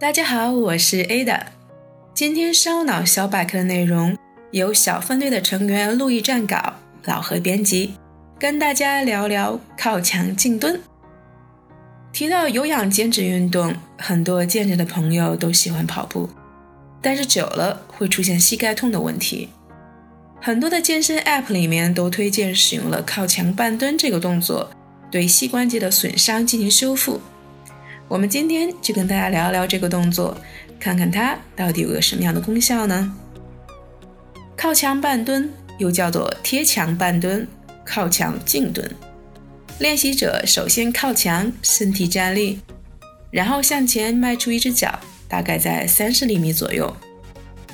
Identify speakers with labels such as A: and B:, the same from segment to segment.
A: 大家好，我是 Ada。今天烧脑小百科的内容由小分队的成员陆毅撰稿，老何编辑，跟大家聊聊靠墙静蹲。提到有氧减脂运动，很多健身的朋友都喜欢跑步，但是久了会出现膝盖痛的问题。很多的健身 App 里面都推荐使用了靠墙半蹲这个动作，对膝关节的损伤进行修复。我们今天就跟大家聊一聊这个动作，看看它到底有个什么样的功效呢？靠墙半蹲又叫做贴墙半蹲、靠墙静蹲。练习者首先靠墙，身体站立，然后向前迈出一只脚，大概在三十厘米左右，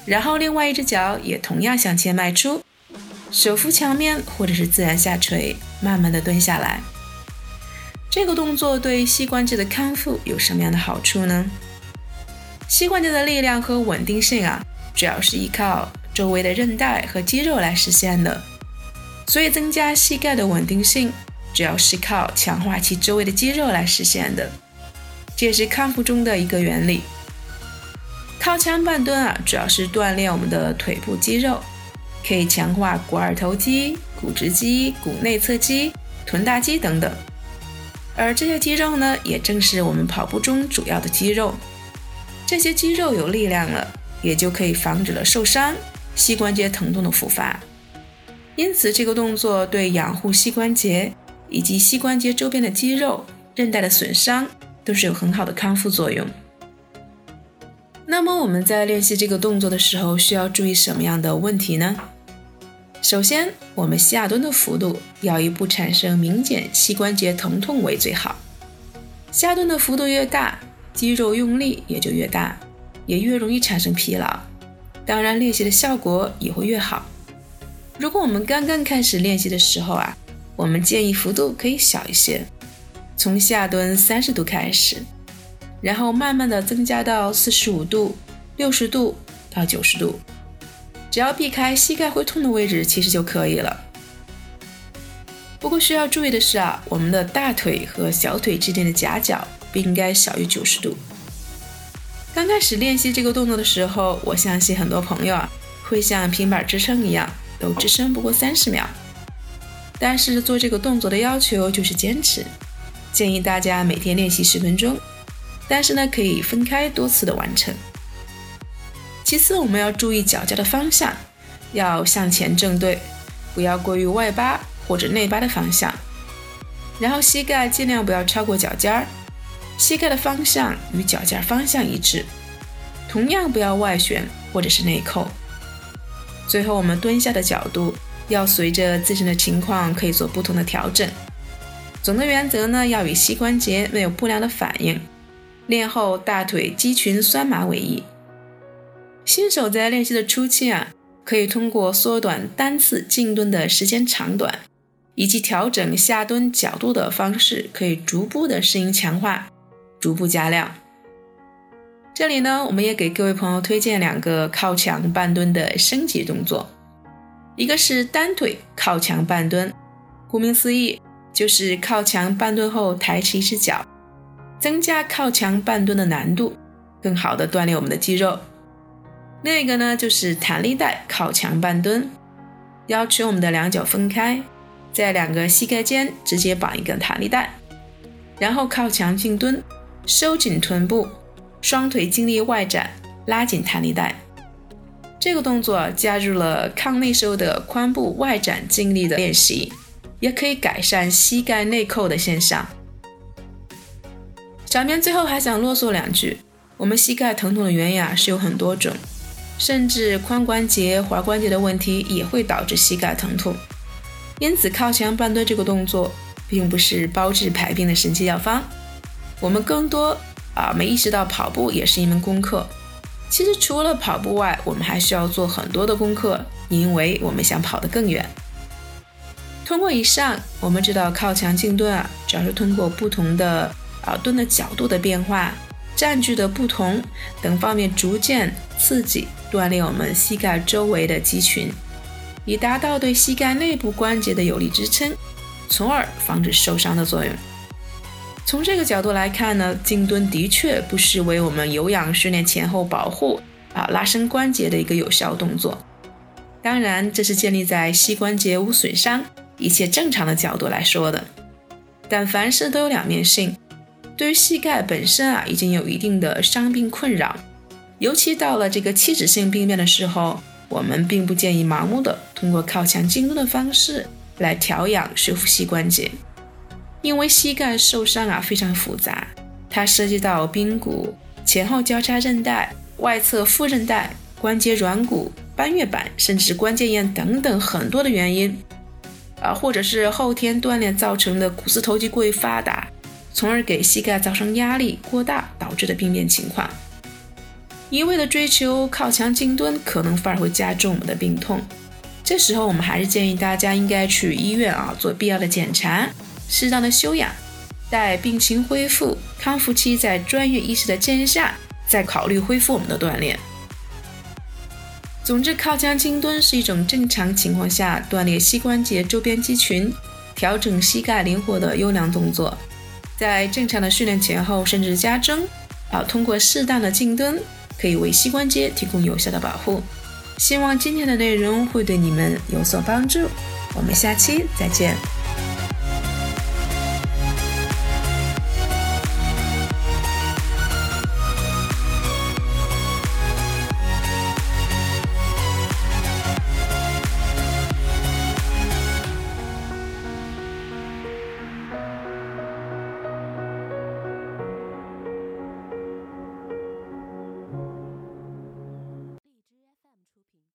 A: 然后另外一只脚也同样向前迈出，手扶墙面或者是自然下垂，慢慢的蹲下来。这个动作对膝关节的康复有什么样的好处呢？膝关节的力量和稳定性啊，主要是依靠周围的韧带和肌肉来实现的。所以增加膝盖的稳定性，主要是靠强化其周围的肌肉来实现的。这也是康复中的一个原理。靠墙半蹲啊，主要是锻炼我们的腿部肌肉，可以强化股二头肌、股直肌、股内侧肌、臀大肌等等。而这些肌肉呢，也正是我们跑步中主要的肌肉。这些肌肉有力量了，也就可以防止了受伤、膝关节疼痛的复发。因此，这个动作对养护膝关节以及膝关节周边的肌肉、韧带的损伤都是有很好的康复作用。那么，我们在练习这个动作的时候，需要注意什么样的问题呢？首先，我们下蹲的幅度要以不产生明显膝关节疼痛为最好。下蹲的幅度越大，肌肉用力也就越大，也越容易产生疲劳。当然，练习的效果也会越好。如果我们刚刚开始练习的时候啊，我们建议幅度可以小一些，从下蹲三十度开始，然后慢慢的增加到四十五度、六十度到九十度。只要避开膝盖会痛的位置，其实就可以了。不过需要注意的是啊，我们的大腿和小腿之间的夹角不应该小于九十度。刚开始练习这个动作的时候，我相信很多朋友啊会像平板支撑一样，都支撑不过三十秒。但是做这个动作的要求就是坚持，建议大家每天练习十分钟，但是呢可以分开多次的完成。其次，我们要注意脚尖的方向，要向前正对，不要过于外八或者内八的方向。然后膝盖尽量不要超过脚尖儿，膝盖的方向与脚尖方向一致。同样不要外旋或者是内扣。最后，我们蹲下的角度要随着自身的情况可以做不同的调整。总的原则呢，要与膝关节没有不良的反应，练后大腿肌群酸麻为宜。新手在练习的初期啊，可以通过缩短单次静蹲的时间长短，以及调整下蹲角度的方式，可以逐步的适应强化，逐步加量。这里呢，我们也给各位朋友推荐两个靠墙半蹲的升级动作，一个是单腿靠墙半蹲，顾名思义，就是靠墙半蹲后抬起一只脚，增加靠墙半蹲的难度，更好的锻炼我们的肌肉。另一个呢，就是弹力带靠墙半蹲，要求我们的两脚分开，在两个膝盖间直接绑一根弹力带，然后靠墙静蹲，收紧臀部，双腿尽力外展，拉紧弹力带。这个动作加入了抗内收的髋部外展尽力的练习，也可以改善膝盖内扣的现象。小编最后还想啰嗦两句，我们膝盖疼痛的原因啊是有很多种。甚至髋关节、踝关节的问题也会导致膝盖疼痛，因此靠墙半蹲这个动作并不是包治百病的神奇药方。我们更多啊没意识到跑步也是一门功课。其实除了跑步外，我们还需要做很多的功课，因为我们想跑得更远。通过以上，我们知道靠墙静蹲啊，主要是通过不同的啊蹲的角度的变化。占据的不同等方面，逐渐刺激锻炼我们膝盖周围的肌群，以达到对膝盖内部关节的有力支撑，从而防止受伤的作用。从这个角度来看呢，静蹲的确不失为我们有氧训练前后保护啊拉伸关节的一个有效动作。当然，这是建立在膝关节无损伤、一切正常的角度来说的。但凡事都有两面性，对于膝盖本身啊已经有一定的伤病困扰，尤其到了这个器质性病变的时候，我们并不建议盲目的通过靠墙静蹲的方式来调养修复膝关节。因为膝盖受伤啊非常复杂，它涉及到髌骨、前后交叉韧带、外侧副韧带、关节软骨、半月板，甚至关节炎等等很多的原因，啊，或者是后天锻炼造成的股四头肌过于发达，从而给膝盖造成压力过大导致的病变情况。一味的追求靠墙静蹲，可能反而会加重我们的病痛。这时候我们还是建议大家应该去医院啊做必要的检查。适当的休养，待病情恢复、康复期，在专业医师的建议下，再考虑恢复我们的锻炼。总之，靠墙静蹲是一种正常情况下锻炼膝关节周边肌群、调整膝盖灵活的优良动作。在正常的训练前后，甚至加征，啊，通过适当的静蹲，可以为膝关节提供有效的保护。希望今天的内容会对你们有所帮助。我们下期再见。